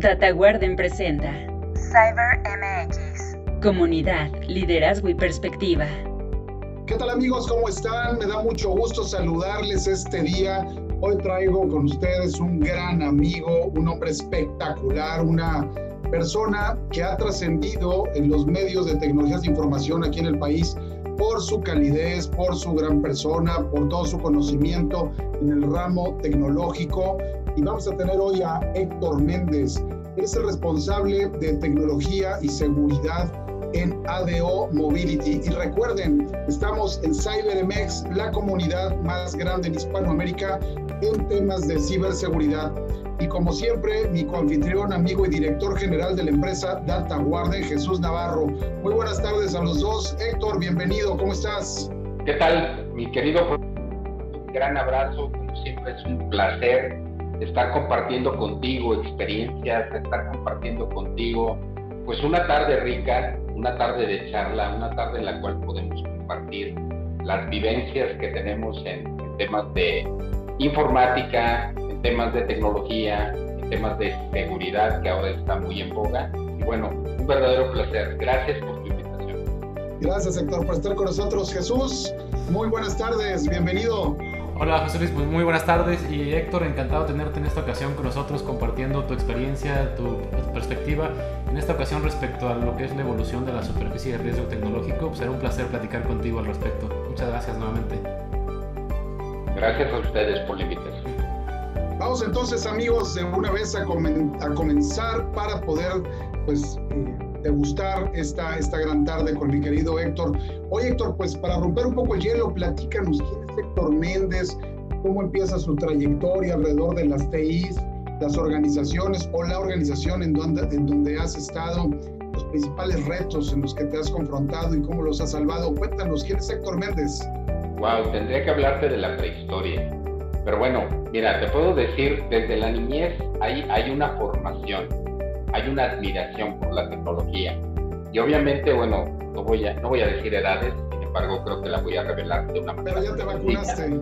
DataGuarden presenta CyberMX. Comunidad, liderazgo y perspectiva. ¿Qué tal amigos? ¿Cómo están? Me da mucho gusto saludarles este día. Hoy traigo con ustedes un gran amigo, un hombre espectacular, una persona que ha trascendido en los medios de tecnologías de información aquí en el país por su calidez, por su gran persona, por todo su conocimiento en el ramo tecnológico. Y vamos a tener hoy a Héctor Méndez. Es el responsable de tecnología y seguridad en ADO Mobility. Y recuerden, estamos en CyberMX, la comunidad más grande en Hispanoamérica en temas de ciberseguridad. Y como siempre, mi coanfitrión, amigo y director general de la empresa Data Guarden, Jesús Navarro. Muy buenas tardes a los dos. Héctor, bienvenido, ¿cómo estás? ¿Qué tal, mi querido? Un gran abrazo, como siempre es un placer estar compartiendo contigo experiencias, estar compartiendo contigo, pues una tarde rica, una tarde de charla, una tarde en la cual podemos compartir las vivencias que tenemos en temas de informática, temas de tecnología, en temas de seguridad que ahora está muy en boga. Y bueno, un verdadero placer. Gracias por tu invitación. Gracias, Héctor, por estar con nosotros. Jesús, muy buenas tardes, bienvenido. Hola José Luis, pues muy buenas tardes y Héctor, encantado de tenerte en esta ocasión con nosotros compartiendo tu experiencia, tu perspectiva, en esta ocasión respecto a lo que es la evolución de la superficie de riesgo tecnológico, pues será un placer platicar contigo al respecto. Muchas gracias nuevamente. Gracias a ustedes por la invitación. Vamos entonces amigos de una vez a, comenzar para poder pues eh, degustar esta, esta gran tarde con mi querido Héctor. Oye Héctor, pues para romper un poco el hielo, platícanos quién es Héctor Méndez, cómo empieza su trayectoria alrededor de las TIs, las organizaciones o la organización en donde, en donde has estado, los principales retos en los que te has confrontado y cómo los has salvado. Cuéntanos, ¿quién es Héctor Méndez? Wow, tendría que hablarte de la prehistoria. Pero bueno, mira, te puedo decir, desde la niñez hay, hay una formación, hay una admiración por la tecnología. Y obviamente, bueno, no voy a, no voy a decir edades, sin embargo, creo que la voy a revelar de una manera. Pero ya te vacunaste.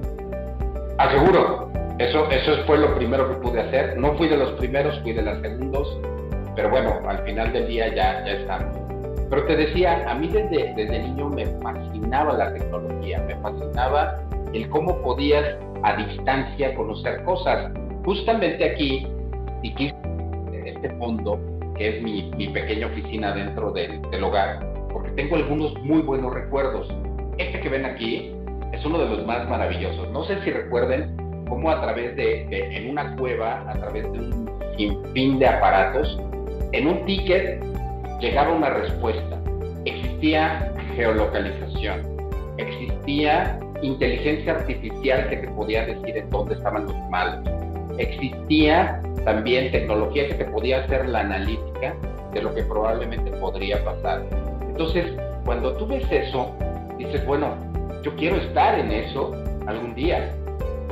Aseguro, eso, eso fue lo primero que pude hacer. No fui de los primeros, fui de los segundos, pero bueno, al final del día ya, ya estamos. Pero te decía, a mí desde, desde niño me fascinaba la tecnología, me fascinaba el cómo podías a distancia conocer cosas. Justamente aquí, y en este fondo, que es mi, pequeña oficina dentro del, del, hogar, porque tengo algunos muy buenos recuerdos. Este que ven aquí es uno de los más maravillosos. No sé si recuerden cómo a través de, de en una cueva, a través de un sinfín de aparatos, en un ticket llegaba una respuesta. Existía geolocalización, existía inteligencia artificial que te podía decir en dónde estaban los malos. Existía también tecnología que te podía hacer la analítica de lo que probablemente podría pasar. Entonces, cuando tú ves eso, dices, bueno, yo quiero estar en eso algún día.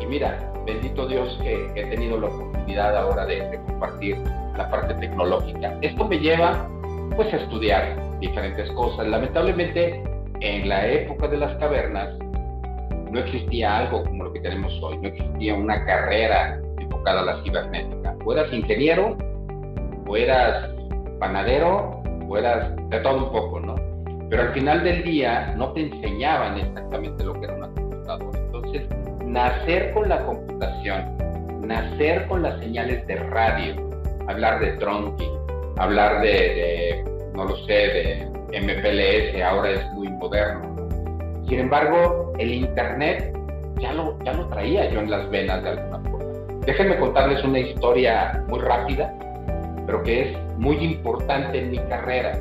Y mira, bendito Dios que, he tenido la oportunidad ahora de, de compartir la parte tecnológica. Esto me lleva pues a estudiar diferentes cosas. Lamentablemente, en la época de las cavernas, no existía algo como lo que tenemos hoy, no existía una carrera enfocada a la cibernética. O eras ingeniero, o eras panadero, o eras de todo un poco, ¿no? Pero al final del día no te enseñaban exactamente lo que era una computadora. Entonces, nacer con la computación, nacer con las señales de radio, hablar de trunking, hablar de, de no lo sé, de MPLS, ahora es muy moderno, sin embargo, el Internet ya lo, ya lo traía yo en las venas de alguna forma. Déjenme contarles una historia muy rápida, pero que es muy importante en mi carrera,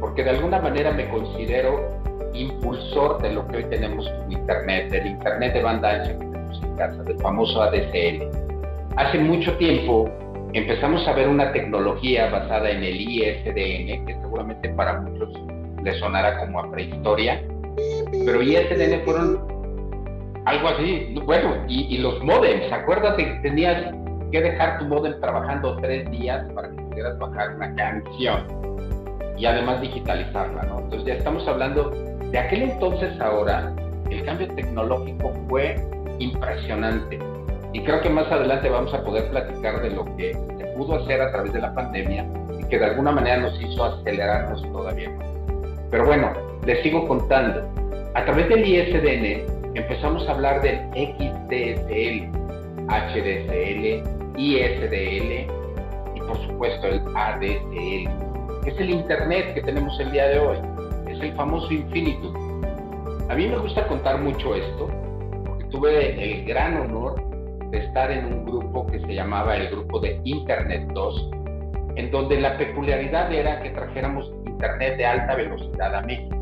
porque de alguna manera me considero impulsor de lo que hoy tenemos como Internet, del Internet de banda ancha que tenemos en casa, del famoso ADSL. Hace mucho tiempo empezamos a ver una tecnología basada en el ISDN, que seguramente para muchos les sonará como a prehistoria, pero ISDN fueron algo así, bueno, y, los modems, acuérdate que tenías que dejar tu modem trabajando tres días para que pudieras bajar una canción y además digitalizarla, ¿no? Entonces ya estamos hablando de aquel entonces ahora, el cambio tecnológico fue impresionante. y creo que más adelante vamos a poder platicar de lo que se pudo hacer a través de la pandemia y que de alguna manera nos hizo acelerarnos todavía más. Pero bueno, les sigo contando. A través del ISDN empezamos a hablar del XDSL, HDSL, ISDL y por supuesto el ADSL, es el Internet que tenemos el día de hoy, es el famoso Infinitum. A mí me gusta contar mucho esto, porque tuve el gran honor de estar en un grupo que se llamaba el grupo de Internet 2, en donde la peculiaridad era que trajéramos Internet de alta velocidad a México.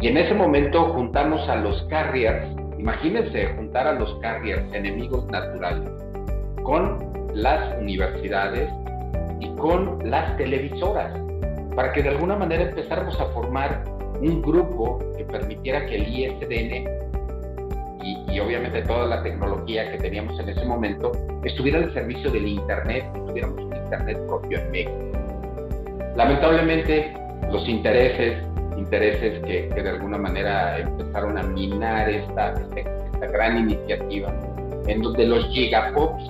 Y en ese momento juntamos a los carriers, imagínense juntar a los carriers, enemigos naturales, con las universidades y con las televisoras, para que de alguna manera empezáramos a formar un grupo que permitiera que el ISDN y, obviamente toda la tecnología que teníamos en ese momento estuviera al servicio del Internet y tuviéramos un Internet propio en México. Lamentablemente, los intereses intereses que, de alguna manera empezaron a minar esta, esta, gran iniciativa, en donde los gigapops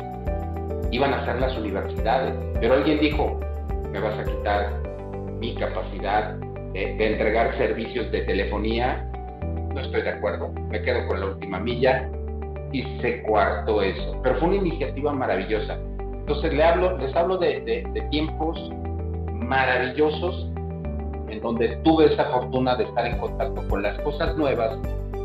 iban a ser las universidades. Pero alguien dijo, me vas a quitar mi capacidad de, entregar servicios de telefonía. No estoy de acuerdo, me quedo con la última milla y se cuartó eso. Pero fue una iniciativa maravillosa. Entonces le hablo, les hablo de, de, de tiempos maravillosos en donde tuve esa fortuna de estar en contacto con las cosas nuevas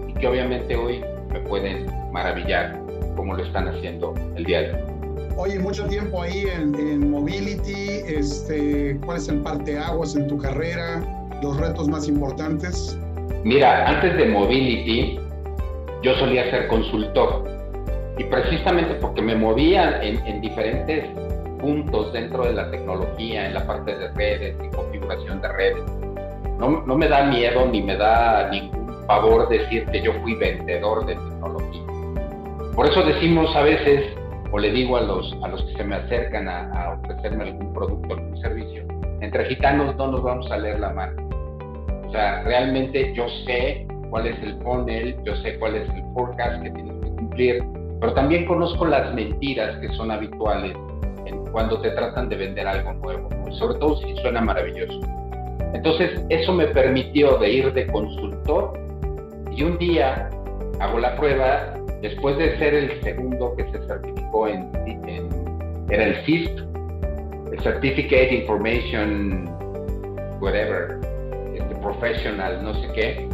y que obviamente hoy me pueden maravillar como lo están haciendo el día de hoy. Oye, mucho tiempo ahí en, Mobility, este, ¿cuál es el parteaguas en tu carrera? ¿Los retos más importantes? Mira, antes de Mobility, yo solía ser consultor y precisamente porque me movía en, en diferentes puntos dentro de la tecnología, en la parte de redes y configuración de redes. No, no me da miedo ni me da ningún favor decir que yo fui vendedor de tecnología. Por eso decimos a veces, o le digo a los, a los que se me acercan a, ofrecerme algún producto algún servicio, entre gitanos no nos vamos a leer la mano. O sea, realmente yo sé cuál es el funnel, yo sé cuál es el forecast que tienes que cumplir, pero también conozco las mentiras que son habituales cuando te tratan de vender algo nuevo, sobre todo si suena maravilloso. Entonces, eso me permitió de ir de consultor y un día hago la prueba, después de ser el segundo que se certificó en, era el CISP, el Certificate Information, whatever, este, professional, no sé qué,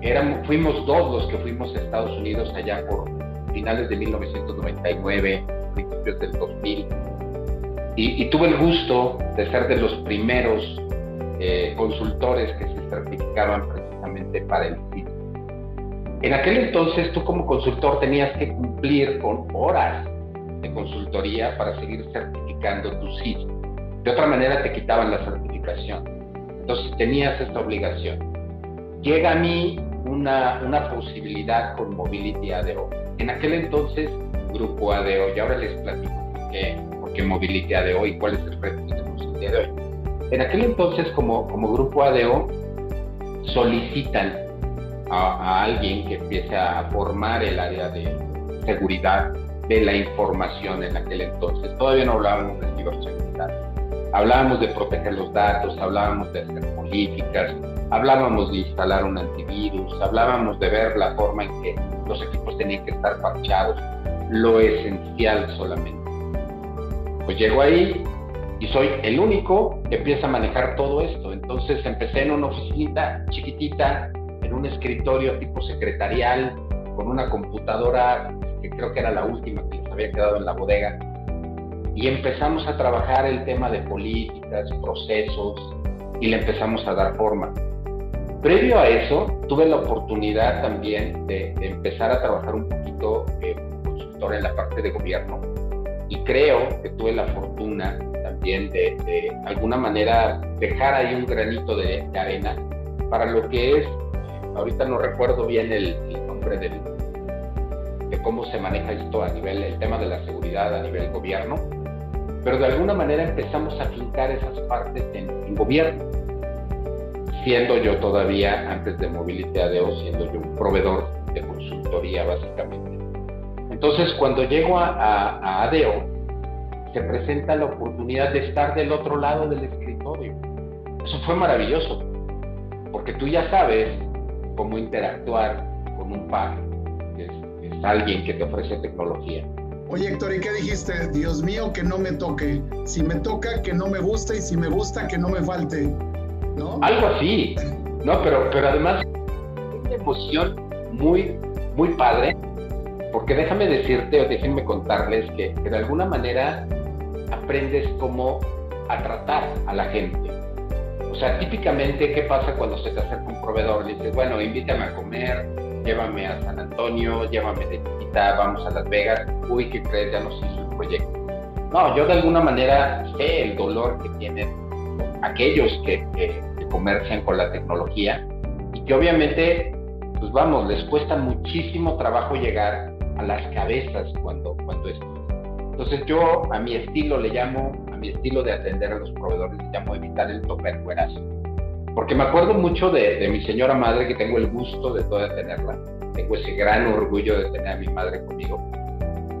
éramos, fuimos dos los que fuimos a Estados Unidos allá por finales de 1999, principios del 2000 y, tuve el gusto de ser de los primeros eh, consultores que se certificaban precisamente para el sitio. En aquel entonces tú como consultor tenías que cumplir con horas de consultoría para seguir certificando tu sitio. De otra manera te quitaban la certificación. Entonces tenías esta obligación. Llega a mí una, una posibilidad con Mobility ADO. En aquel entonces, Grupo ADO, y ahora les platico que qué Mobility ADO y cuál es el reto que tenemos el día de hoy. En aquel entonces, como, como grupo ADO, solicitan a, alguien que empiece a formar el área de seguridad de la información en aquel entonces. Todavía no hablábamos de ciberseguridad. Hablábamos de proteger los datos, hablábamos de hacer políticas, hablábamos de instalar un antivirus, hablábamos de ver la forma en que los equipos tenían que estar parchados, lo esencial solamente pues llego ahí y soy el único que empieza a manejar todo esto. Entonces empecé en una oficina chiquitita, en un escritorio tipo secretarial, con una computadora que creo que era la última que les había quedado en la bodega. Y empezamos a trabajar el tema de políticas, procesos, y le empezamos a dar forma. Previo a eso, tuve la oportunidad también de, empezar a trabajar un poquito eh, consultor en la parte de gobierno y creo que tuve la fortuna también de, alguna manera dejar ahí un granito de, arena para lo que es, ahorita no recuerdo bien el, nombre de cómo se maneja esto a nivel, el tema de la seguridad a nivel gobierno, pero de alguna manera empezamos a fincar esas partes en, gobierno, siendo yo todavía, antes de Mobility ADO, siendo yo un proveedor de consultoría básicamente Entonces, cuando llego a, ADEO, se presenta la oportunidad de estar del otro lado del escritorio. Eso fue maravilloso, porque tú ya sabes cómo interactuar con un par, que es alguien que te ofrece tecnología. Oye, Héctor, ¿y qué dijiste? Dios mío, que no me toque. Si me toca, que no me guste y si me gusta, que no me falte. ¿No? Algo así. No, pero, pero además, una emoción muy, muy padre. Porque déjame decirte o déjenme contarles que, que de alguna manera aprendes cómo a tratar a la gente. O sea, típicamente, ¿qué pasa cuando se te acerca un proveedor? Le dices, bueno, invítame a comer, llévame a San Antonio, llévame de chiquita, vamos a Las Vegas, uy, ¿qué crees? Ya nos hizo el proyecto. No, yo de alguna manera sé el dolor que tienen aquellos que, comercian con la tecnología y que obviamente, pues vamos, les cuesta muchísimo trabajo llegar a las cabezas cuando, cuando esto. Entonces yo a mi estilo le llamo, a mi estilo de atender a los proveedores le llamo evitar el topercuerazo porque me acuerdo mucho de, mi señora madre, que tengo el gusto de toda tenerla. Tengo ese gran orgullo de tener a mi madre conmigo.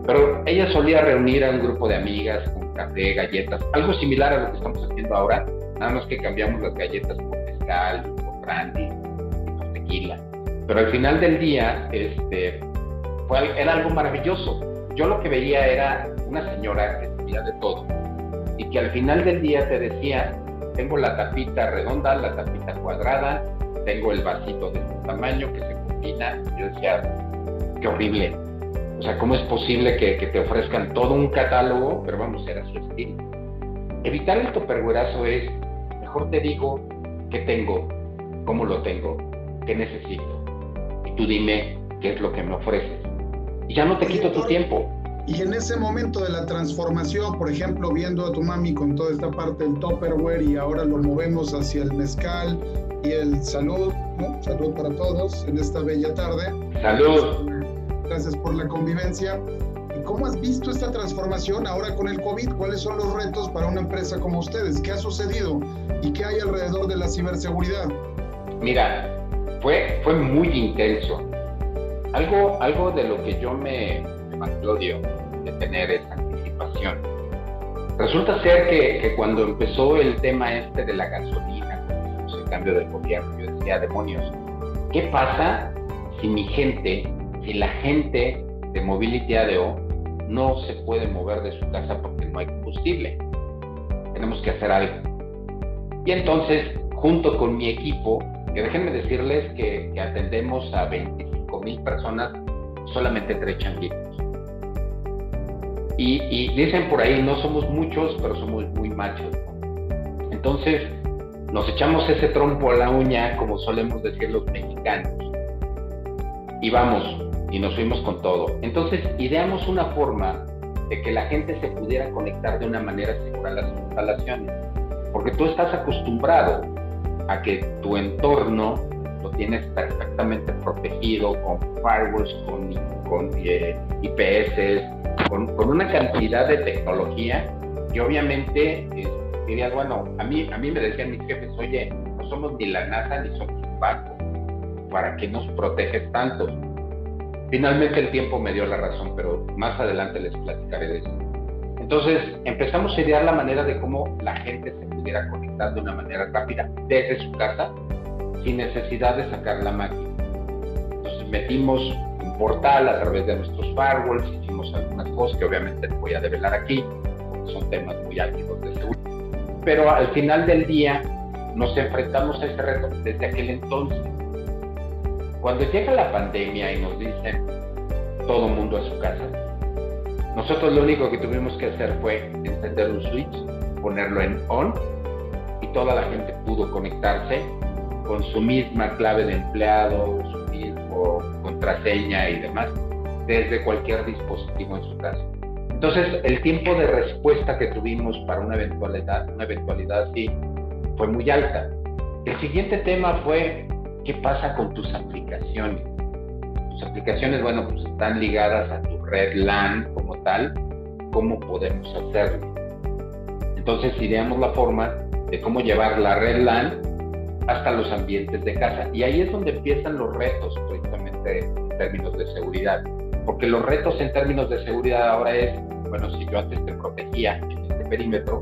Pero ella solía reunir a un grupo de amigas con café, galletas, algo similar a lo que estamos haciendo ahora, nada más que cambiamos las galletas por mezcal, por brandy, por tequila. Pero al final del día, este, fue, era algo maravilloso. Yo lo que veía era una señora que sabía de todo y que al final del día te decía, tengo la tapita redonda, la tapita cuadrada, tengo el vasito de este tamaño que se combina. Yo decía, qué horrible. O sea, ¿cómo es posible que, te ofrezcan todo un catálogo, pero vamos, era su estilo? Evitar el toperguerazo es, mejor te digo qué tengo, cómo lo tengo, qué necesito. Y tú dime qué es lo que me ofreces. Y ya no te quito tu tiempo. Y en ese momento de la transformación, por ejemplo, viendo a tu mami con toda esta parte del Topperware y ahora lo movemos hacia el mezcal y el salud, ¿no? Salud para todos en esta bella tarde. Salud. Gracias por la convivencia. ¿Y cómo has visto esta transformación ahora con el COVID? ¿Cuáles son los retos para una empresa como ustedes? ¿Qué ha sucedido y qué hay alrededor de la ciberseguridad? Mira, fue, fue muy intenso. Algo, algo de lo que yo me, me tener esa anticipación. Resulta ser que, cuando empezó el tema este de la gasolina, el cambio del gobierno, yo decía, demonios, ¿qué pasa si mi gente, si la gente de Mobility ADO no se puede mover de su casa porque no hay combustible? Tenemos que hacer algo. Y entonces, junto con mi equipo, que déjenme decirles que, atendemos a 25 personas solamente entre changuitos. Y, dicen por ahí, no somos muchos, pero somos muy machos. Entonces, nos echamos ese trompo a la uña, como solemos decir los mexicanos. Y vamos, y nos fuimos con todo. Entonces, ideamos una forma de que la gente se pudiera conectar de una manera segura a las instalaciones. Porque tú estás acostumbrado a que tu entorno lo tienes perfectamente protegido con firewalls, con, con eh, IPS, con, una cantidad de tecnología que obviamente eh, bueno, a mí, a mí me decían mis jefes, oye, no somos ni la NASA ni somos un banco, ¿para qué nos proteges tanto? Finalmente el tiempo me dio la razón, pero más adelante les platicaré de eso. Entonces empezamos a idear la manera de cómo la gente se pudiera conectar de una manera rápida desde su casa sin necesidad de sacar la máquina. Entonces metimos portal a través de nuestros firewalls, hicimos algunas cosas que obviamente voy a develar aquí, porque son temas muy álgidos de seguridad. Pero al final del día nos enfrentamos a ese reto desde aquel entonces. Cuando llega la pandemia y nos dicen todo mundo a su casa, nosotros lo único que tuvimos que hacer fue encender un switch, ponerlo en on y toda la gente pudo conectarse con su misma clave de empleado, su mismo contraseña y demás, desde cualquier dispositivo en su casa. Entonces, el tiempo de respuesta que tuvimos para una eventualidad, una eventualidad así fue muy alta. El siguiente tema fue, ¿qué pasa con tus aplicaciones? Tus aplicaciones, bueno, pues están ligadas a tu red LAN como tal. ¿Cómo podemos hacerlo? Entonces, ideamos la forma de cómo llevar la red LAN hasta los ambientes de casa. Y ahí es donde empiezan los retos, precisamente en términos de seguridad. porque los retos en términos de seguridad ahora es, bueno, si yo antes te protegía en este perímetro,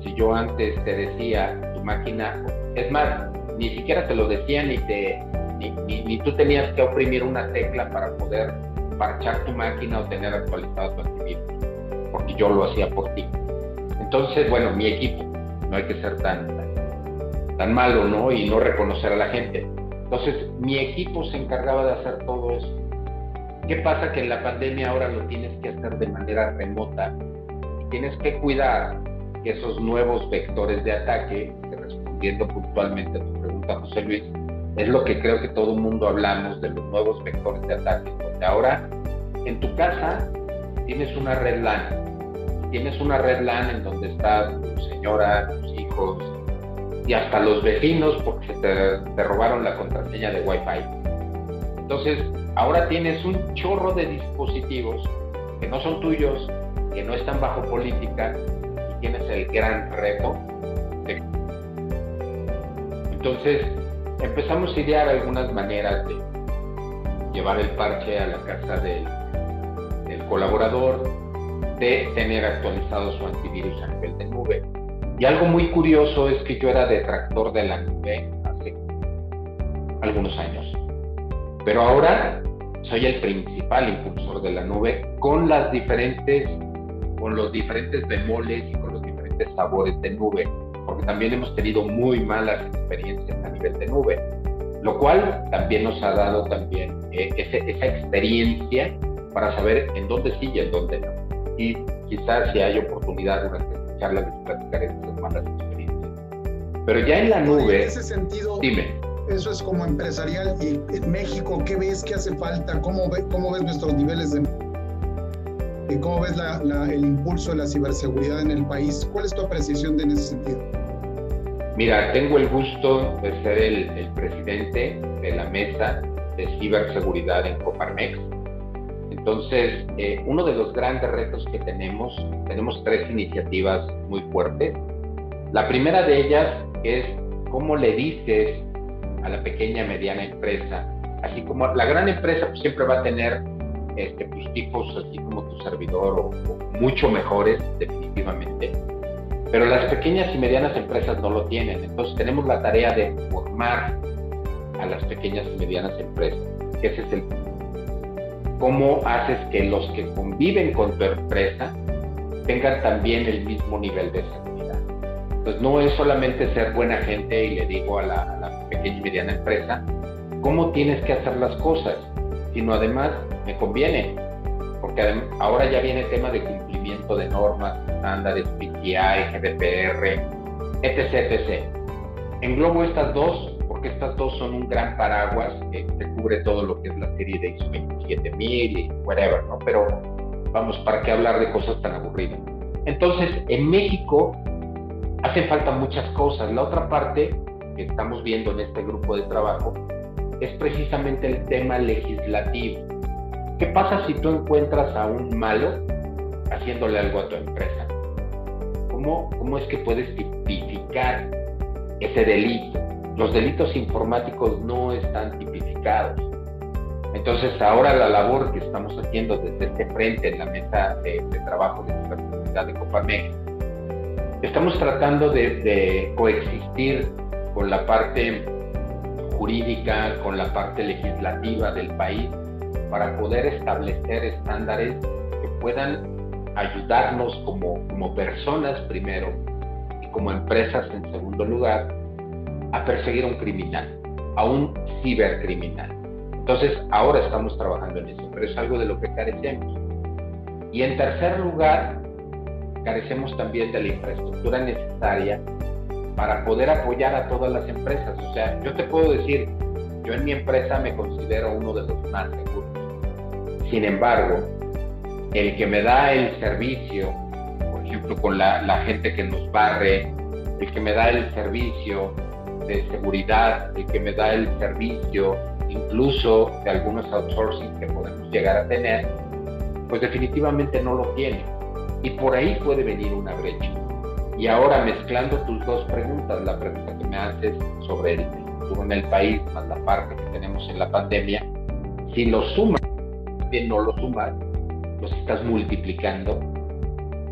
si yo antes te decía tu máquina, es más, ni siquiera te lo decía ni te ni, ni, tú tenías que oprimir una tecla para poder parchar tu máquina o tener actualizado tu antivirus, porque yo lo hacía por ti. Entonces, bueno, mi equipo, no hay que ser tan, tan, malo, ¿no? Y no reconocer a la gente. Entonces, mi equipo se encargaba de hacer todo eso. ¿Qué pasa? Que en la pandemia ahora lo tienes que hacer de manera remota tienes que cuidar que esos nuevos vectores de ataque, respondiendo puntualmente a tu pregunta, José Luis, es lo que creo que todo el mundo hablamos de los nuevos vectores de ataque. Porque ahora en tu casa tienes una red LAN. Tienes una red LAN en donde está tu señora, tus hijos y hasta los vecinos porque te, te robaron la contraseña de Wi-Fi. Entonces, ahora tienes un chorro de dispositivos que no son tuyos, que no están bajo política y tienes el gran reto de... Entonces, empezamos a idear algunas maneras de llevar el parche a la casa del, colaborador, de tener actualizado su antivirus a nivel de nube. Y algo muy curioso es que yo era detractor de la nube hace algunos años. Pero ahora soy el principal impulsor de la nube con las diferentes, con los diferentes bemoles y con los diferentes sabores de nube porque también hemos tenido muy malas experiencias a nivel de nube, lo cual también nos ha dado también eh, esa experiencia para saber en dónde sí y en dónde no. Y quizás si hay oportunidad durante esta charla de platicar malas experiencias. Pero ya en la nube... En ese sentido, dime. Eso es como empresarial. ¿Y en México qué ves que hace falta? ¿Cómo, ve, cómo ves nuestros niveles de... ¿Cómo ves la, el impulso de la ciberseguridad en el país? ¿Cuál es tu apreciación de en ese sentido? Mira, tengo el gusto de ser el, presidente de la mesa de ciberseguridad en Coparmex. Entonces, eh, uno de los grandes retos que tenemos, tenemos tres iniciativas muy fuertes. La primera de ellas es cómo le dices a la pequeña mediana empresa, así como la gran empresa pues, siempre va a tener este, pues, tipos así como tu servidor o mucho mejores definitivamente pero las pequeñas y medianas empresas no lo tienen. Entonces tenemos la tarea de formar a las pequeñas y medianas empresas. Ese es el cómo haces que los que conviven con tu empresa tengan también el mismo nivel de seguridad. Entonces no es solamente ser buena gente y le digo a la, a la pequeña y mediana empresa cómo tienes que hacer las cosas, sino además me conviene, porque ahora ya viene el tema de cumplimiento de normas, estándares, PCI, GDPR, etc, etc. Englobo estas dos estas dos son un gran paraguas que, cubre todo lo que es la serie de ISO 27000 y whatever, ¿no? Pero vamos, ¿para qué hablar de cosas tan aburridas? Entonces, en México hacen falta muchas cosas. La otra parte que estamos viendo en este grupo de trabajo es precisamente el tema legislativo. ¿Qué pasa si tú encuentras a un malo haciéndole algo a tu empresa? ¿Cómo, cómo es que puedes tipificar ese delito? Los delitos informáticos no están tipificados. Entonces ahora la labor que estamos haciendo desde este frente en la mesa de, trabajo de la comunidad de Copamex, estamos tratando de, de coexistir con la parte jurídica, con la parte legislativa del país para poder establecer estándares que puedan ayudarnos como, como personas primero y como empresas en segundo lugar a perseguir a un criminal, a un cibercriminal. Entonces, ahora estamos trabajando en eso, pero es algo de lo que carecemos. Y en tercer lugar, carecemos también de la infraestructura necesaria para poder apoyar a todas las empresas. O sea, yo te puedo decir, yo en mi empresa me considero uno de los más seguros. Sin embargo, el que me da el servicio, por ejemplo, con la, gente que nos barre, el que me da el servicio de seguridad, el que me da el servicio incluso de algunos outsourcing que podemos llegar a tener, pues definitivamente no lo tiene. Y por ahí puede venir una brecha. Y ahora mezclando tus dos preguntas, la pregunta que me haces sobre el futuro en el país, más la parte que tenemos en la pandemia, si lo sumas bien no lo sumas, los estás multiplicando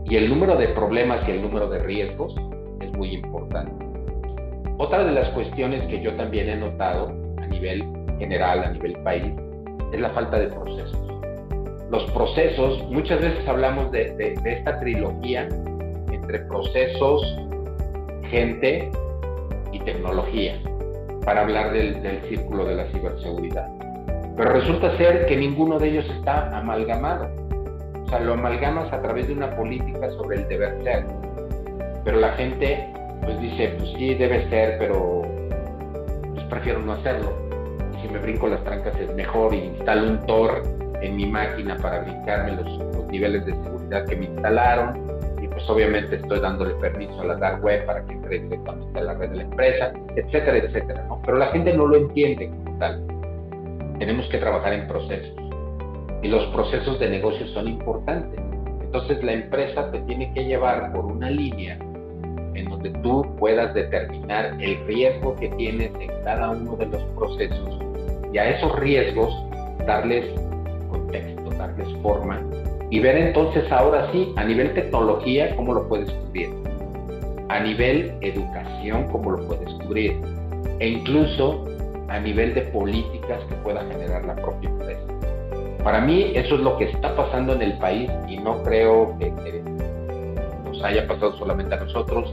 y el número de problemas y el número de riesgos es muy importante. Otra de las cuestiones que yo también he notado a nivel general, a nivel país, es la falta de procesos. Los procesos, muchas veces hablamos de, esta trilogía entre procesos, gente y tecnología, para hablar del, del círculo de la ciberseguridad. Pero resulta ser que ninguno de ellos está amalgamado. O sea, lo amalgamas a través de una política sobre el deber ser. Pero la gente pues dice, pues sí, debe ser, pero pues prefiero no hacerlo. Si me brinco las trancas es mejor y instalo un Tor en mi máquina para brincarme los, niveles de seguridad que me instalaron y pues obviamente estoy dándole permiso a la dark web para que entre directamente a la red de la empresa, etcétera, etcétera. Pero la gente no lo entiende como tal. Tenemos que trabajar en procesos y los procesos de negocio son importantes. Entonces la empresa te tiene que llevar por una línea en donde tú puedas determinar el riesgo que tienes en cada uno de los procesos y a esos riesgos darles contexto, darles forma y ver entonces ahora sí a nivel tecnología cómo lo puedes cubrir, a nivel educación cómo lo puedes cubrir e incluso a nivel de políticas que pueda generar la propia empresa. Para mí eso es lo que está pasando en el país y no creo que, que haya pasado solamente a nosotros,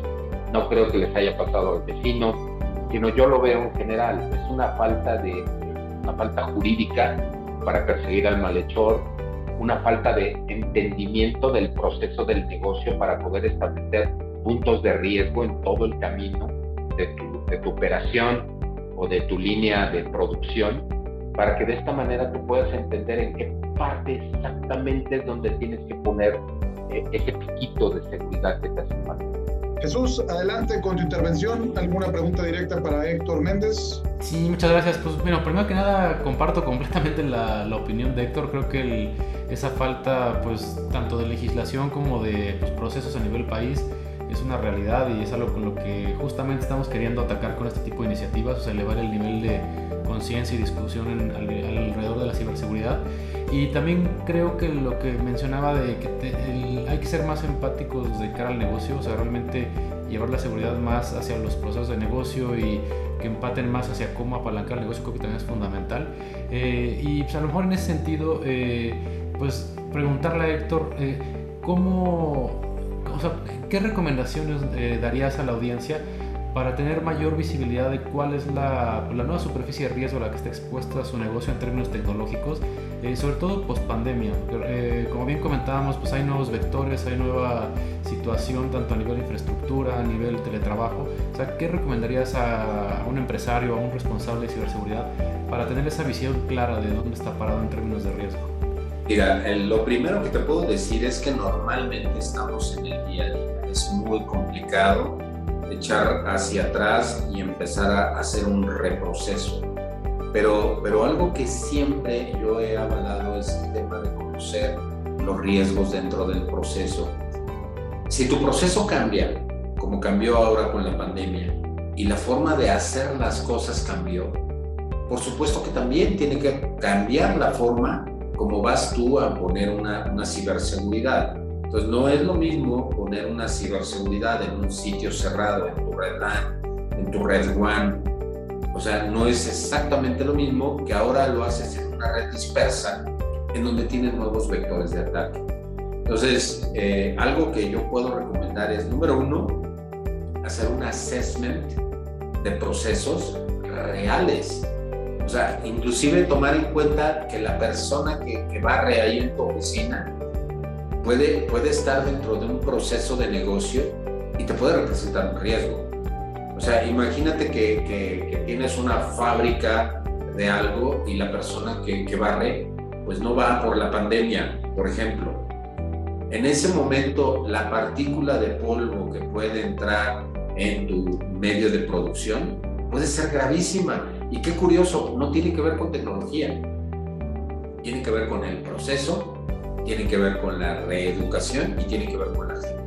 no creo que les haya pasado al vecino, sino yo lo veo en general. Es una falta de una falta jurídica para perseguir al malhechor, una falta de entendimiento del proceso del negocio para poder establecer puntos de riesgo en todo el camino de tu, de tu operación o de tu línea de producción, para que de esta manera tú puedas entender en qué parte exactamente es donde tienes que poner ese piquito de seguridad que te hace falta. Jesús, adelante con tu intervención. ¿Alguna pregunta directa para Héctor Méndez? Sí, muchas gracias. Pues bueno, primero que nada comparto completamente la, la opinión de Héctor. Creo que esa falta, pues tanto de legislación como de pues, procesos a nivel país, es una realidad y es algo con lo que justamente estamos queriendo atacar con este tipo de iniciativas, o sea, elevar el nivel de conciencia y discusión en, alrededor de la ciberseguridad. Y también creo que lo que mencionaba de que hay que ser más empáticos de cara al negocio, o sea, realmente llevar la seguridad más hacia los procesos de negocio y que empaten más hacia cómo apalancar el negocio, creo que también es fundamental. Eh, y pues, a lo mejor en ese sentido, eh, pues preguntarle a Héctor, eh, ¿cómo, ¿qué recomendaciones darías a la audiencia? para tener mayor visibilidad de cuál es la, nueva superficie de riesgo a la que está expuesta su negocio en términos tecnológicos, eh, sobre todo post pandemia. Eh, como bien comentábamos, pues hay nuevos vectores, hay nueva situación tanto a nivel de infraestructura, a nivel teletrabajo. ¿qué recomendarías a, un empresario, a un responsable de ciberseguridad para tener esa visión clara de dónde está parado en términos de riesgo? Mira, lo primero que te puedo decir es que normalmente estamos en el día a día. Es muy complicado echar hacia atrás y empezar a hacer un reproceso. Pero, pero algo que siempre yo he avalado es el tema de conocer los riesgos dentro del proceso. Si tu proceso cambia, como cambió ahora con la pandemia, y la forma de hacer las cosas cambió, por supuesto que también tiene que cambiar la forma como vas tú a poner una, una ciberseguridad. Entonces no es lo mismo poner una ciberseguridad en un sitio cerrado, en tu red LAN, en tu red WAN. O sea, no es exactamente lo mismo que ahora lo haces en una red dispersa, en donde tienes nuevos vectores de ataque. Entonces, eh, algo que yo puedo recomendar es, número uno, hacer un assessment de procesos reales. O sea, inclusive tomar en cuenta que la persona que, que barre ahí en tu oficina puede, puede estar dentro de un proceso de negocio y te puede representar un riesgo. O sea, imagínate que, que, tienes una fábrica de algo y la persona que, que barre, pues no va por la pandemia, por ejemplo. En ese momento, la partícula de polvo que puede entrar en tu medio de producción puede ser gravísima. Y qué curioso, no tiene que ver con tecnología, tiene que ver con el proceso tiene que ver con la reeducación y tiene que ver con la gente.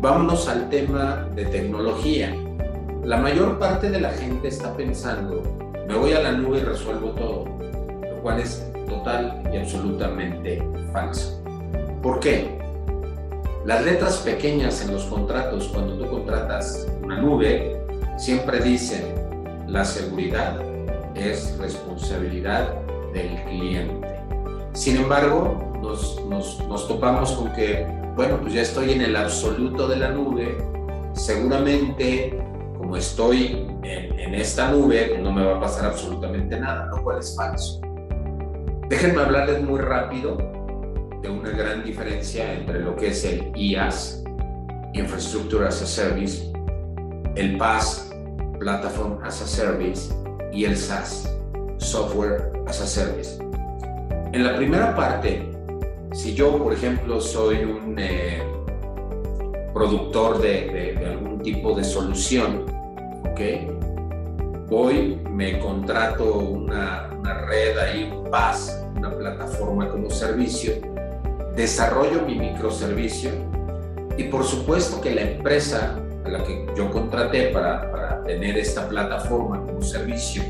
Vámonos al tema de tecnología. La mayor parte de la gente está pensando, me voy a la nube y resuelvo todo, lo cual es total y absolutamente falso. ¿Por qué? Las letras pequeñas en los contratos, cuando tú contratas una nube, siempre dicen la seguridad es responsabilidad del cliente. Sin embargo, nos, nos, topamos con que, bueno, pues ya estoy en el absoluto de la nube, seguramente como estoy en, esta nube, no me va a pasar absolutamente nada, lo cual es falso. Déjenme hablarles muy rápido de una gran diferencia entre lo que es el IaaS, Infrastructure as a Service, el PaaS, Platform as a Service, y el SaaS, Software as a Service. En la primera parte, si yo, por ejemplo, soy un eh, productor de, algún tipo de solución, ¿ok? Voy, me contrato una, una red ahí, un PaaS, una plataforma como servicio, desarrollo mi microservicio y por supuesto que la empresa a la que yo contraté para, para tener esta plataforma como servicio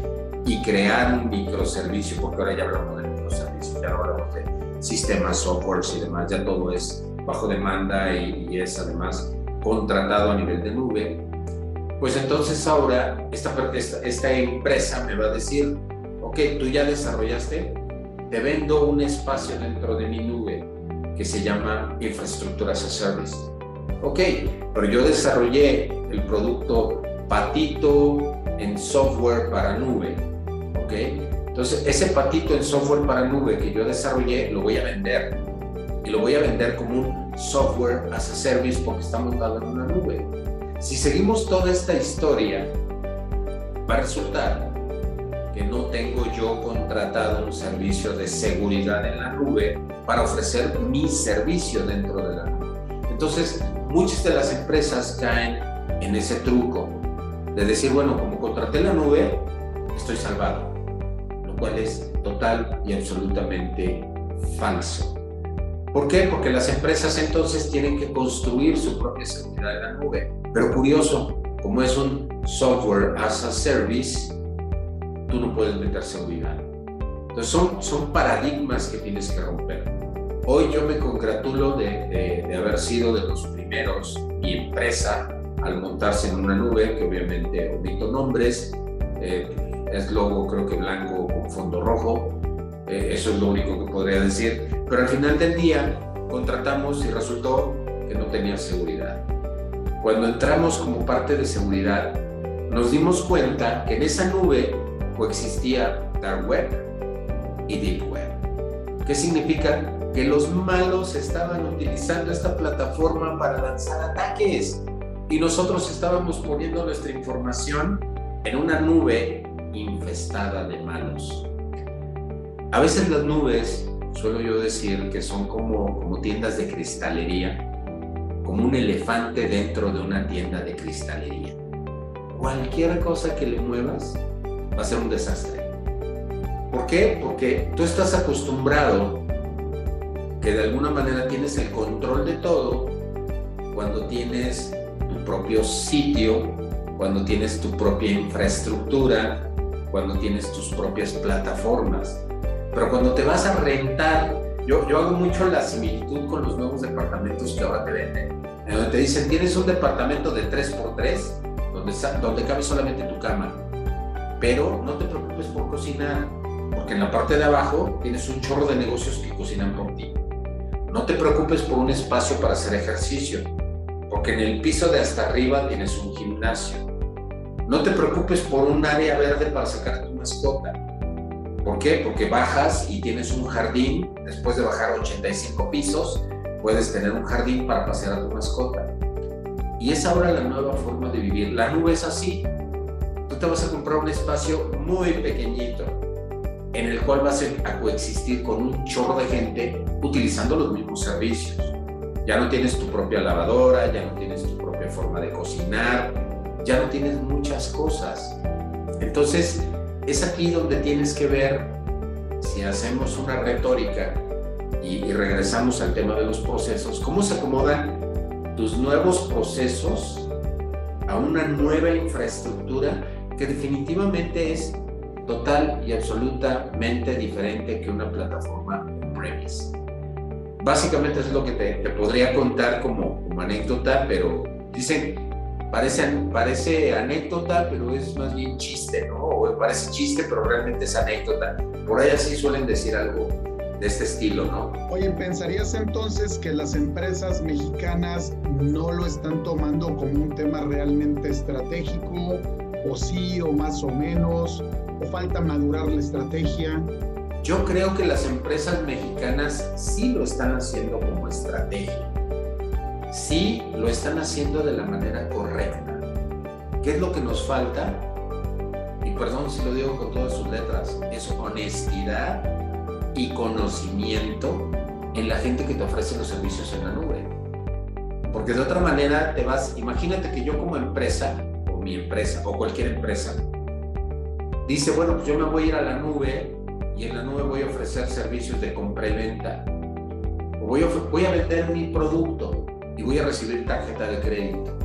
y crear un microservicio, porque ahora ya hablamos de microservicios, ya hablamos de sistemas, softwares y demás, ya todo es bajo demanda y, y es además contratado a nivel de nube, pues entonces ahora esta, esta, esta, empresa me va a decir, ok, tú ya desarrollaste, te vendo un espacio dentro de mi nube que se llama Infraestructura as a Service. Ok, pero yo desarrollé el producto Patito en software para nube. Ok, entonces ese patito en software para nube que yo desarrollé lo voy a vender. Y lo voy a vender como un software as a service porque está montado en una nube. Si seguimos toda esta historia, va a resultar que no tengo yo contratado un servicio de seguridad en la nube para ofrecer mi servicio dentro de la nube. Entonces, muchas de las empresas caen en ese truco de decir, bueno, como contraté la nube, estoy salvado, lo cual es total y absolutamente falso. ¿Por qué? Porque las empresas entonces tienen que construir su propia seguridad en la nube. Pero curioso, como es un software as a service, tú no puedes meter seguridad. Entonces son, son paradigmas que tienes que romper. Hoy yo me congratulo de, de, haber sido de los primeros, mi empresa, al montarse en una nube, que obviamente omito nombres, eh, es logo creo que blanco con fondo rojo, eh, eso es lo único que podría decir, pero al final del día contratamos y resultó que no tenía seguridad. Cuando entramos como parte de seguridad, nos dimos cuenta que en esa nube coexistía Dark Web y Deep Web. ¿Qué significa? Que los malos estaban utilizando esta plataforma para lanzar ataques y nosotros estábamos poniendo nuestra información en una nube infestada de malos. A veces las nubes, suelo yo decir, que son como, como tiendas de cristalería, como un elefante dentro de una tienda de cristalería. Cualquier cosa que le muevas va a ser un desastre. ¿Por qué? Porque tú estás acostumbrado que de alguna manera tienes el control de todo cuando tienes propio sitio, cuando tienes tu propia infraestructura, cuando tienes tus propias plataformas. Pero cuando te vas a rentar, yo, yo hago mucho la similitud con los nuevos departamentos que ahora te venden, en donde te dicen, tienes un departamento de 3x3, donde, donde cabe solamente tu cama, pero no te preocupes por cocinar, porque en la parte de abajo tienes un chorro de negocios que cocinan por ti. No te preocupes por un espacio para hacer ejercicio, porque en el piso de hasta arriba tienes un gimnasio. No te preocupes por un área verde para sacar tu mascota. ¿Por qué? Porque bajas y tienes un jardín, después de bajar 85 pisos, puedes tener un jardín para pasear a tu mascota. Y es ahora la nueva forma de vivir. La nube es así. Tú te vas a comprar un espacio muy pequeñito en el cual vas a coexistir con un chorro de gente utilizando los mismos servicios. Ya no tienes tu propia lavadora, ya no tienes tu propia forma de cocinar, ya no tienes muchas cosas. Entonces, es aquí donde tienes que ver si hacemos una retórica y, regresamos al tema de los procesos, cómo se acomodan tus nuevos procesos a una nueva infraestructura que definitivamente es total y absolutamente diferente que una plataforma on-premise. Básicamente es lo que te, podría contar como, como, anécdota, pero dicen, parece, parece anécdota, pero es más bien chiste, ¿no? O parece chiste, pero realmente es anécdota. Por ahí así suelen decir algo de este estilo, ¿no? Oye, ¿pensarías entonces que las empresas mexicanas no lo están tomando como un tema realmente estratégico? ¿O sí, o más o menos? ¿O falta madurar la estrategia? Yo creo que las empresas mexicanas sí lo están haciendo como estrategia. Sí lo están haciendo de la manera correcta. ¿Qué es lo que nos falta? Y perdón si lo digo con todas sus letras, es honestidad y conocimiento en la gente que te ofrece los servicios en la nube. Porque de otra manera te vas, imagínate que yo como empresa, o mi empresa, o cualquier empresa, dice, bueno, pues yo me voy a ir a la nube y en la nube voy a ofrecer servicios de compra y venta. Voy a, voy a vender mi producto y voy a recibir tarjeta de crédito.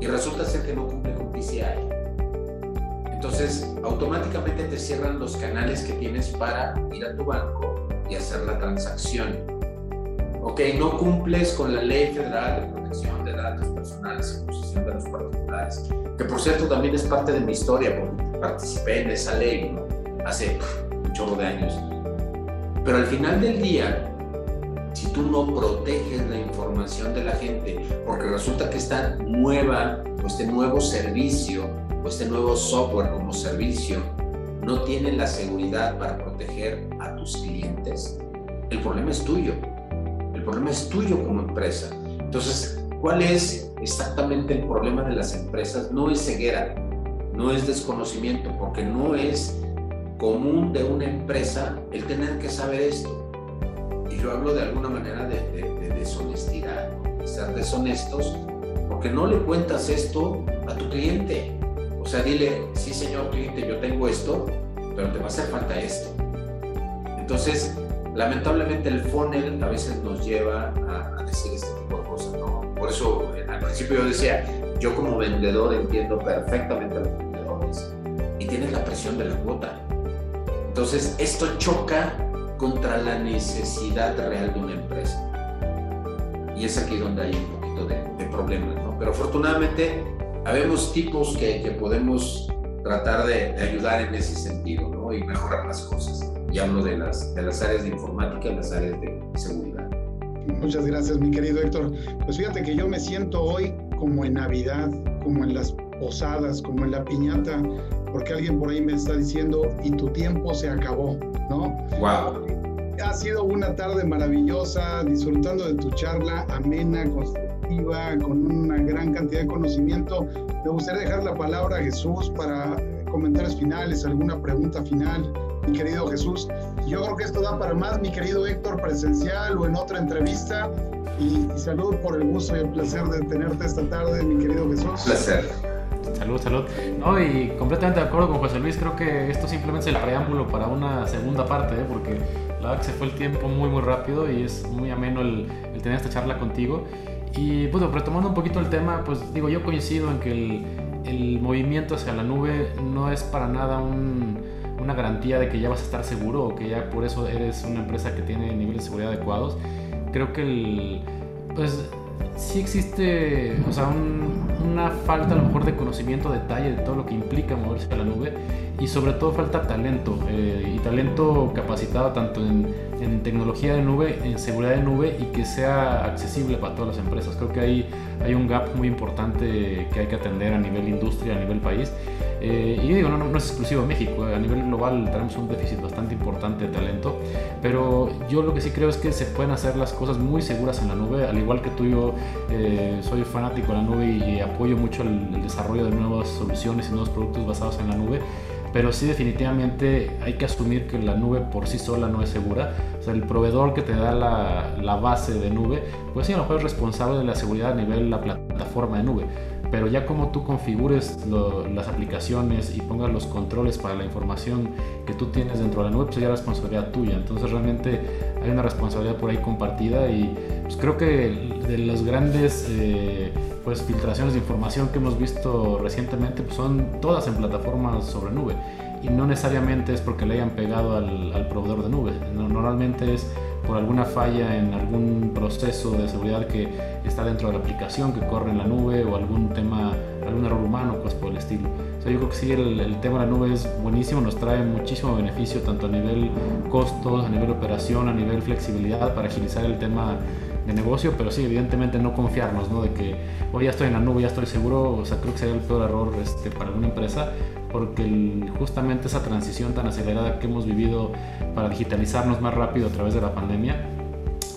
Y resulta ser que no cumple con PCI. Entonces, automáticamente te cierran los canales que tienes para ir a tu banco y hacer la transacción. Ok, no cumples con la ley federal de protección de datos personales y posesión de los particulares, que por cierto también es parte de mi historia, porque participé en esa ley hace un chorro de años. Pero al final del día, si tú no proteges la información de la gente, porque resulta que esta nueva, o este nuevo servicio este nuevo software como servicio no tiene la seguridad para proteger a tus clientes, el problema es tuyo. El problema es tuyo como empresa. Entonces, ¿cuál es exactamente el problema de las empresas? No es ceguera, no es desconocimiento, porque no es común de una empresa el tener que saber esto. Y yo hablo de alguna manera de, de deshonestidad, de ser deshonestos, porque no le cuentas esto a tu cliente. O sea, dile, sí señor cliente, yo tengo esto, pero te va a hacer falta esto. Entonces, lamentablemente el funnel a veces nos lleva a, decir este tipo de cosas, ¿no? Por eso eh, al principio yo decía, yo como vendedor entiendo perfectamente a los vendedores y tienes la presión de la cuota. Entonces, esto choca contra la necesidad real de una empresa. Y es aquí donde hay un poquito de, de problemas, ¿no? Pero afortunadamente habemos tipos que, que podemos tratar de, ayudar en ese sentido ¿no? y mejorar las cosas. Y hablo de las, de las áreas de informática y las áreas de seguridad. Muchas gracias, mi querido Héctor. Pues fíjate que yo me siento hoy como en Navidad, como en las posadas, como en la piñata, porque alguien por ahí me está diciendo, y tu tiempo se acabó, ¿no? ¡Wow! Ha sido una tarde maravillosa, disfrutando de tu charla amena, con una gran cantidad de conocimiento. Me gustaría dejar la palabra a Jesús para comentarios finales, alguna pregunta final, mi querido Jesús. Yo creo que esto da para más, mi querido Héctor, presencial o en otra entrevista. Y, salud por el gusto y el placer de tenerte esta tarde, mi querido Jesús. Placer. Salud, salud. No, y completamente de acuerdo con José Luis, creo que esto simplemente es el preámbulo para una segunda parte, ¿eh? porque la verdad que se fue el tiempo muy, muy rápido y es muy ameno el, el tener esta charla contigo. Y bueno, retomando un poquito el tema, pues digo, yo coincido en que el, el movimiento hacia la nube no es para nada un, una garantía de que ya vas a estar seguro o que ya por eso eres una empresa que tiene niveles de seguridad adecuados. Creo que el, pues sí existe, o sea, una falta a lo mejor de conocimiento, detalle de todo lo que implica moverse a la nube y sobre todo falta talento eh, y talento capacitado tanto en, en, tecnología de nube, en seguridad de nube y que sea accesible para todas las empresas. Creo que hay, hay un gap muy importante que hay que atender a nivel industria, a nivel país. Eh, y digo, no, no, es exclusivo de México, eh, a nivel global tenemos un déficit bastante importante de talento, pero yo lo que sí creo es que se pueden hacer las cosas muy seguras en la nube, al igual que tú yo soy fanático de la nube y, apoyo mucho el, el desarrollo de nuevas soluciones y nuevos productos basados en la nube pero sí definitivamente hay que asumir que la nube por sí sola no es segura. O sea, el proveedor que te da la, la base de nube, pues sí, a lo mejor es responsable de la seguridad a nivel de la plataforma de nube. Pero ya como tú configures las aplicaciones y pongas los controles para la información que tú tienes dentro de la nube, pues ya es responsabilidad tuya. Entonces realmente hay una responsabilidad por ahí compartida y pues creo que de los grandes... Eh, pues filtraciones de información que hemos visto recientemente pues son todas en plataformas sobre nube y no necesariamente es porque le hayan pegado al, al proveedor de nube. Normalmente es por alguna falla en algún proceso de seguridad que está dentro de la aplicación que corre en la nube o algún tema, algún error humano, pues por el estilo. O sea, yo creo que sí, el, el, tema de la nube es buenísimo, nos trae muchísimo beneficio tanto a nivel costos, a nivel operación, a nivel flexibilidad para agilizar el tema de negocio, pero sí, evidentemente no confiarnos, ¿no? De que, hoy ya estoy en la nube, ya estoy seguro, o sea, creo que sería el peor error este, para una empresa, porque justamente esa transición tan acelerada que hemos vivido para digitalizarnos más rápido a través de la pandemia,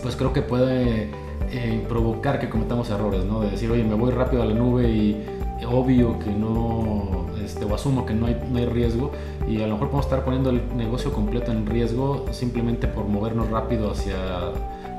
pues creo que puede eh, provocar que cometamos errores, ¿no? De decir, oye, me voy rápido a la nube y obvio que no, este, o asumo que no hay, no hay riesgo y a lo mejor podemos estar poniendo el negocio completo en riesgo simplemente por movernos rápido hacia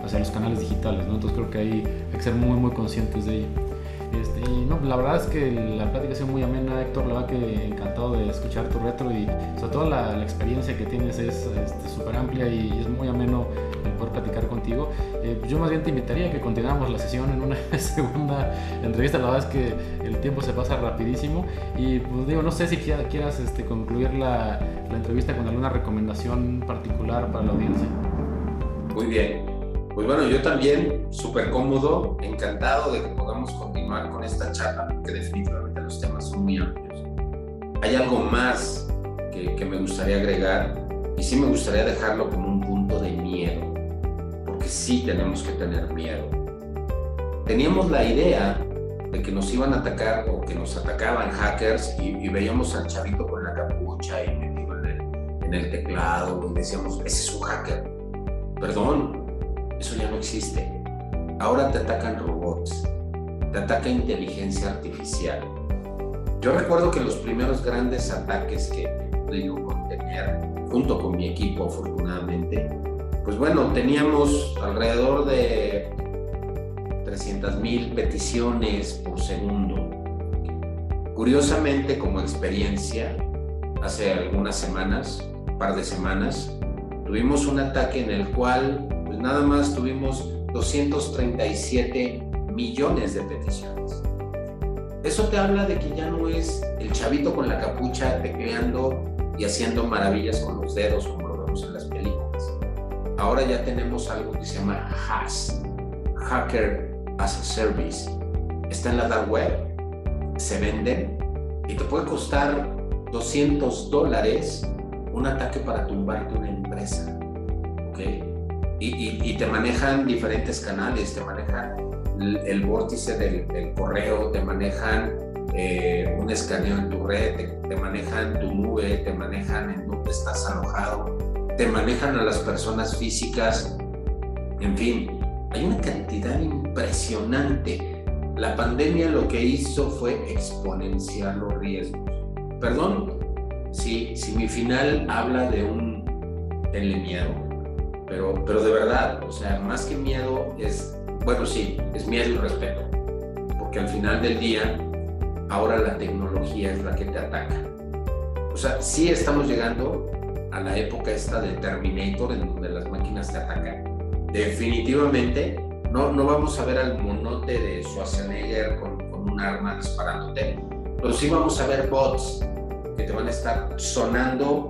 hacia los canales digitales, ¿no? Entonces creo que ahí hay que ser muy, muy conscientes de ello. Este, y no, la verdad es que la plática ha sido muy amena, Héctor, la verdad que encantado de escuchar tu retro y sobre todo la, experiencia que tienes es súper este, amplia y, es muy ameno el poder platicar contigo. Eh, yo más bien te invitaría a que continuáramos la sesión en una segunda entrevista, la verdad es que el tiempo se pasa rapidísimo y pues digo, no sé si quieras este, concluir la, la entrevista con alguna recomendación particular para la audiencia. Muy bien, pues bueno, yo también súper cómodo, encantado de que podamos continuar con esta charla, porque definitivamente los temas son muy amplios. Hay algo más que, que me gustaría agregar y sí me gustaría dejarlo como un punto de miedo, porque sí tenemos que tener miedo. Teníamos la idea de que nos iban a atacar o que nos atacaban hackers y, veíamos al chavito con la capucha y metido en el, en el teclado y decíamos, ese es un hacker. Perdón, eso ya no existe. Ahora te atacan robots, te ataca inteligencia artificial. Yo recuerdo que los primeros grandes ataques que pude contener, junto con mi equipo afortunadamente, pues bueno, teníamos alrededor de 300 mil peticiones por segundo. Curiosamente, como experiencia, hace algunas semanas, un par de semanas, tuvimos un ataque en el cual nada más tuvimos 237 millones de peticiones. Eso te habla de que ya no es el chavito con la capucha tecleando y haciendo maravillas con los dedos como lo vemos en las películas. Ahora ya tenemos algo que se llama HAS, Hacker as a Service. Está en la dark web, se venden y te puede costar 200 dólares un ataque para tumbarte una empresa. ¿okay? Y, te manejan diferentes canales, te manejan el, vórtice del, correo, te manejan eh, un escaneo en tu red, te, manejan tu nube, te manejan en dónde estás alojado, te manejan a las personas físicas, en fin, hay una cantidad impresionante. La pandemia lo que hizo fue exponenciar los riesgos. Perdón si, si mi final habla de un telemiedo pero, pero de verdad, o sea, más que miedo es, bueno, sí, es miedo y respeto, porque al final del día, ahora la tecnología es la que te ataca. O sea, sí estamos llegando a la época esta de Terminator, en donde las máquinas te atacan. Definitivamente, no, no vamos a ver al monote de Schwarzenegger con, con un arma disparándote, pero sí vamos a ver bots que te van a estar sonando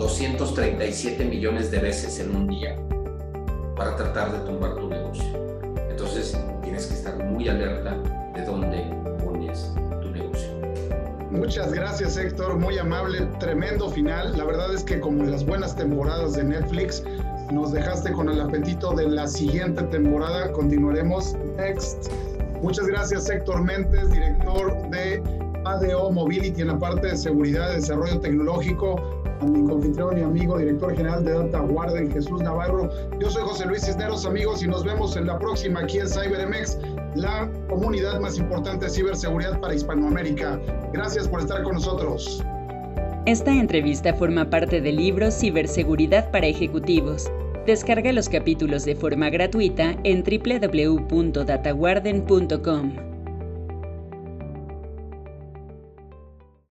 237 millones de veces en un día para tratar de tumbar tu negocio. Entonces tienes que estar muy alerta de dónde pones tu negocio. Muchas gracias Héctor, muy amable, tremendo final. La verdad es que como en las buenas temporadas de Netflix, nos dejaste con el apetito de la siguiente temporada. Continuaremos next. Muchas gracias Héctor Méndez, director de ADO Mobility en la parte de seguridad desarrollo tecnológico a mi confitrión y amigo, director general de Data Warden, Jesús Navarro. Yo soy José Luis Cisneros, amigos, y nos vemos en la próxima aquí en CyberMX, la comunidad más importante de ciberseguridad para Hispanoamérica. Gracias por estar con nosotros. Esta entrevista forma parte del libro Ciberseguridad para Ejecutivos. Descarga los capítulos de forma gratuita en www.datawarden.com.